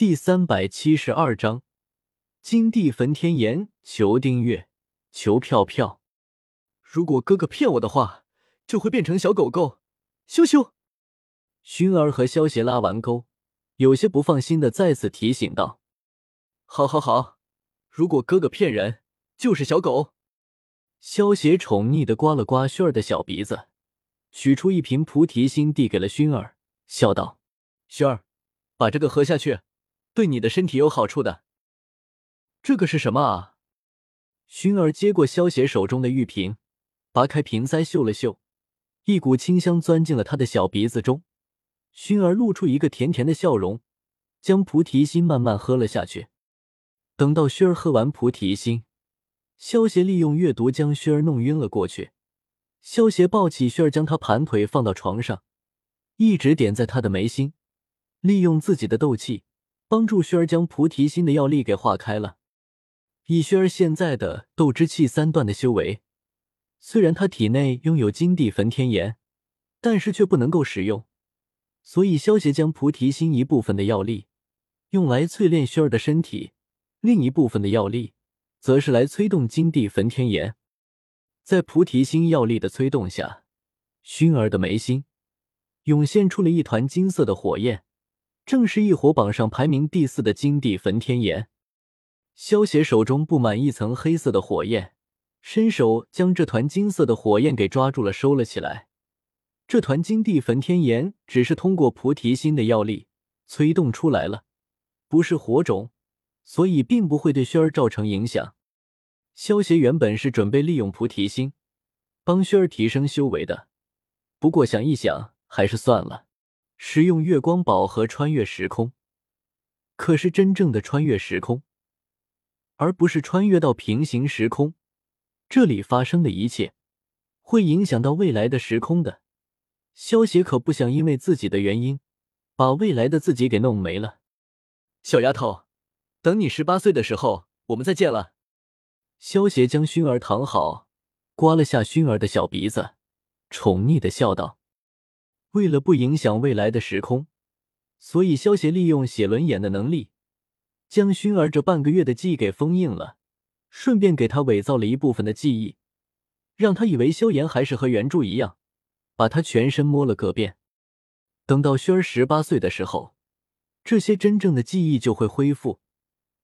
第三百七十二章，金地焚天炎。求订阅，求票票。如果哥哥骗我的话，就会变成小狗狗。羞羞。薰儿和萧邪拉完钩，有些不放心的再次提醒道：“好，好，好。如果哥哥骗人，就是小狗。”萧邪宠溺的刮了刮薰儿的小鼻子，取出一瓶菩提心递给了薰儿，笑道：“薰儿，把这个喝下去，对你的身体有好处的。”这个是什么啊？薰儿接过萧邪手中的玉瓶，拔开瓶塞嗅了嗅，一股清香钻进了他的小鼻子中。薰儿露出一个甜甜的笑容，将菩提心慢慢喝了下去。等到薰儿喝完菩提心，萧邪利用阅读将薰儿弄晕了过去。萧邪抱起薰儿，将她盘腿放到床上，一直点在她的眉心，利用自己的斗气帮助薰儿将菩提心的药力给化开了。以薰儿现在的斗之气三段的修为，虽然他体内拥有金地焚天炎，但是却不能够使用。所以，萧邪将菩提心一部分的药力用来淬炼薰儿的身体，另一部分的药力则是来催动金地焚天炎。在菩提心药力的催动下，薰儿的眉心涌现出了一团金色的火焰，正是异火榜上排名第四的金地焚天炎。萧邪手中布满一层黑色的火焰，伸手将这团金色的火焰给抓住了，收了起来。这团金地焚天炎只是通过菩提心的药力催动出来了，不是火种，所以并不会对薰儿造成影响。萧邪原本是准备利用菩提心帮薰儿提升修为的，不过想一想，还是算了。使用月光宝盒穿越时空，可是真正的穿越时空，而不是穿越到平行时空。这里发生的一切会影响到未来的时空的。萧邪可不想因为自己的原因，把未来的自己给弄没了。小丫头，等你十八岁的时候，我们再见了。萧邪将薰儿躺好，刮了下熏儿的小鼻子，宠溺的笑道：“为了不影响未来的时空，所以萧邪利用写轮眼的能力，将薰儿这半个月的记忆给封印了，顺便给他伪造了一部分的记忆，让他以为萧炎还是和原著一样。”把他全身摸了个遍，等到薰儿十八岁的时候，这些真正的记忆就会恢复。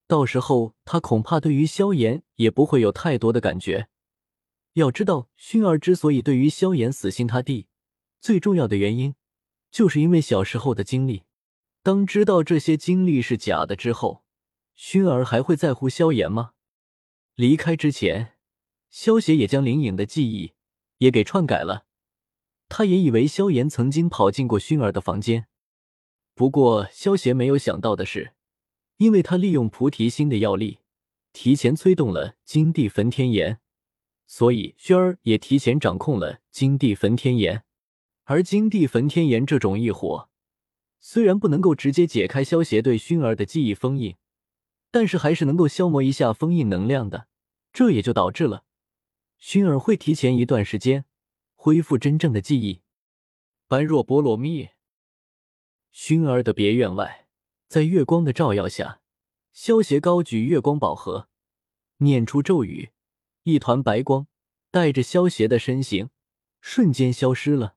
到时候他恐怕对于萧炎也不会有太多的感觉。要知道，薰儿之所以对于萧炎死心塌地，最重要的原因就是因为小时候的经历。当知道这些经历是假的之后，薰儿还会在乎萧炎吗？离开之前，萧邪也将灵影的记忆也给篡改了。他也以为萧炎曾经跑进过薰儿的房间，不过萧邪没有想到的是，因为他利用菩提心的药力，提前催动了金地焚天炎，所以薰儿也提前掌控了金地焚天炎。而金地焚天炎这种异火，虽然不能够直接解开萧邪对熏儿的记忆封印，但是还是能够消磨一下封印能量的。这也就导致了熏儿会提前一段时间。恢复真正的记忆。般若波罗蜜。熏儿的别院外，在月光的照耀下，萧邪高举月光宝盒，念出咒语，一团白光带着萧邪的身形，瞬间消失了。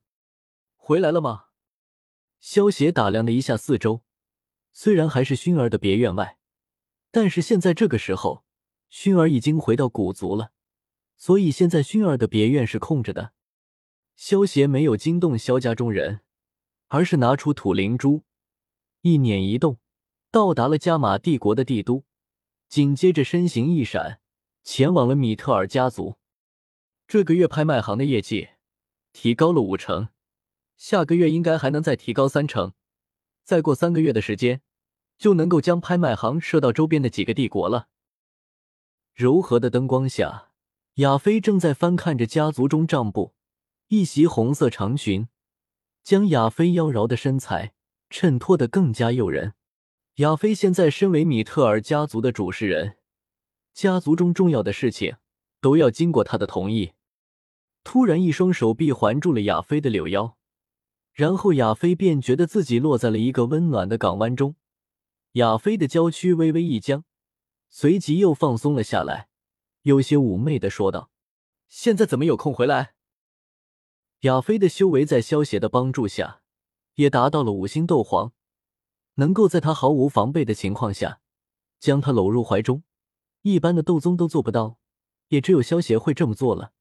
回来了吗？萧邪打量了一下四周，虽然还是熏儿的别院外，但是现在这个时候，熏儿已经回到古族了，所以现在熏儿的别院是空着的。萧邪没有惊动萧家中人，而是拿出土灵珠，一捻一动，到达了加玛帝国的帝都。紧接着身形一闪，前往了米特尔家族。这个月拍卖行的业绩提高了五成，下个月应该还能再提高三成。再过三个月的时间，就能够将拍卖行设到周边的几个帝国了。柔和的灯光下，亚飞正在翻看着家族中账簿。一袭红色长裙，将亚飞妖娆的身材衬托得更加诱人。亚飞现在身为米特尔家族的主事人，家族中重要的事情都要经过他的同意。突然，一双手臂环住了亚飞的柳腰，然后亚飞便觉得自己落在了一个温暖的港湾中，亚飞的娇躯微微一僵，随即又放松了下来，有些妩媚的说道：“现在怎么有空回来？”亚飞的修为在萧邪的帮助下，也达到了五星斗皇，能够在他毫无防备的情况下，将他搂入怀中，一般的斗宗都做不到，也只有萧邪会这么做了。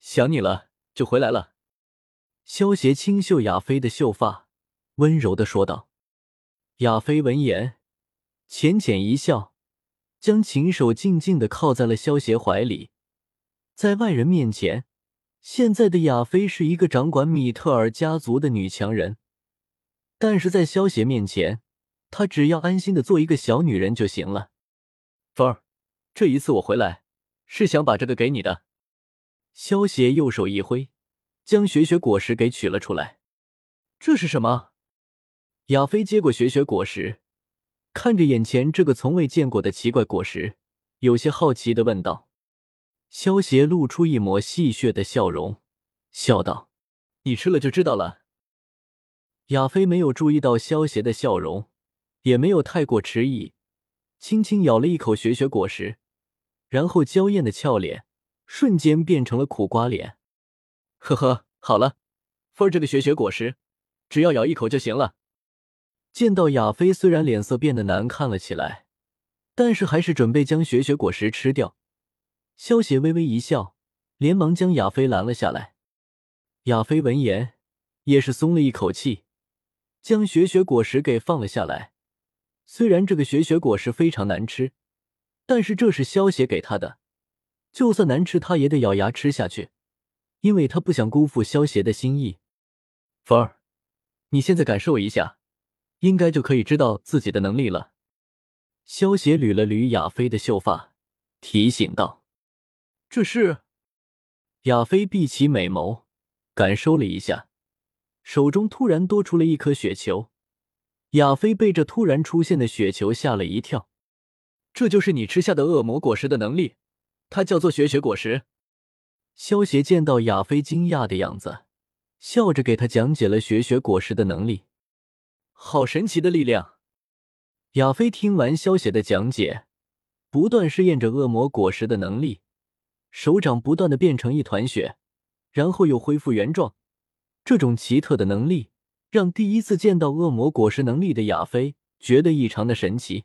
想你了，就回来了。萧邪轻嗅亚飞的秀发，温柔的说道。亚飞闻言，浅浅一笑，将琴手静静的靠在了萧邪怀里。在外人面前，现在的亚飞是一个掌管米特尔家族的女强人，但是在萧邪面前，她只要安心的做一个小女人就行了。风儿，这一次我回来，是想把这个给你的。萧邪右手一挥，将雪雪果实给取了出来。这是什么？亚飞接过雪雪果实，看着眼前这个从未见过的奇怪果实，有些好奇的问道。萧邪露出一抹戏谑的笑容，笑道：“你吃了就知道了。”亚飞没有注意到萧邪的笑容，也没有太过迟疑，轻轻咬了一口雪雪果实，然后娇艳的俏脸瞬间变成了苦瓜脸。呵呵，好了，分这个雪雪果实，只要咬一口就行了。见到亚飞，虽然脸色变得难看了起来，但是还是准备将雪雪果实吃掉。萧邪微微一笑，连忙将亚飞拦了下来。亚飞闻言，也是松了一口气，将雪雪果实给放了下来。虽然这个雪雪果实非常难吃，但是这是萧邪给他的，就算难吃，他也得咬牙吃下去，因为他不想辜负萧邪的心意。风儿，你现在感受一下。应该就可以知道自己的能力了。萧邪捋了捋亚飞的秀发，提醒道：“这是。”亚飞闭起美眸，感受了一下，手中突然多出了一颗雪球。亚飞被这突然出现的雪球吓了一跳。这就是你吃下的恶魔果实的能力，它叫做雪雪果实。萧邪见到亚飞惊讶的样子，笑着给他讲解了雪雪果实的能力。好神奇的力量！亚飞听完萧邪的讲解，不断试验着恶魔果实的能力，手掌不断的变成一团雪，然后又恢复原状。这种奇特的能力，让第一次见到恶魔果实能力的亚飞觉得异常的神奇。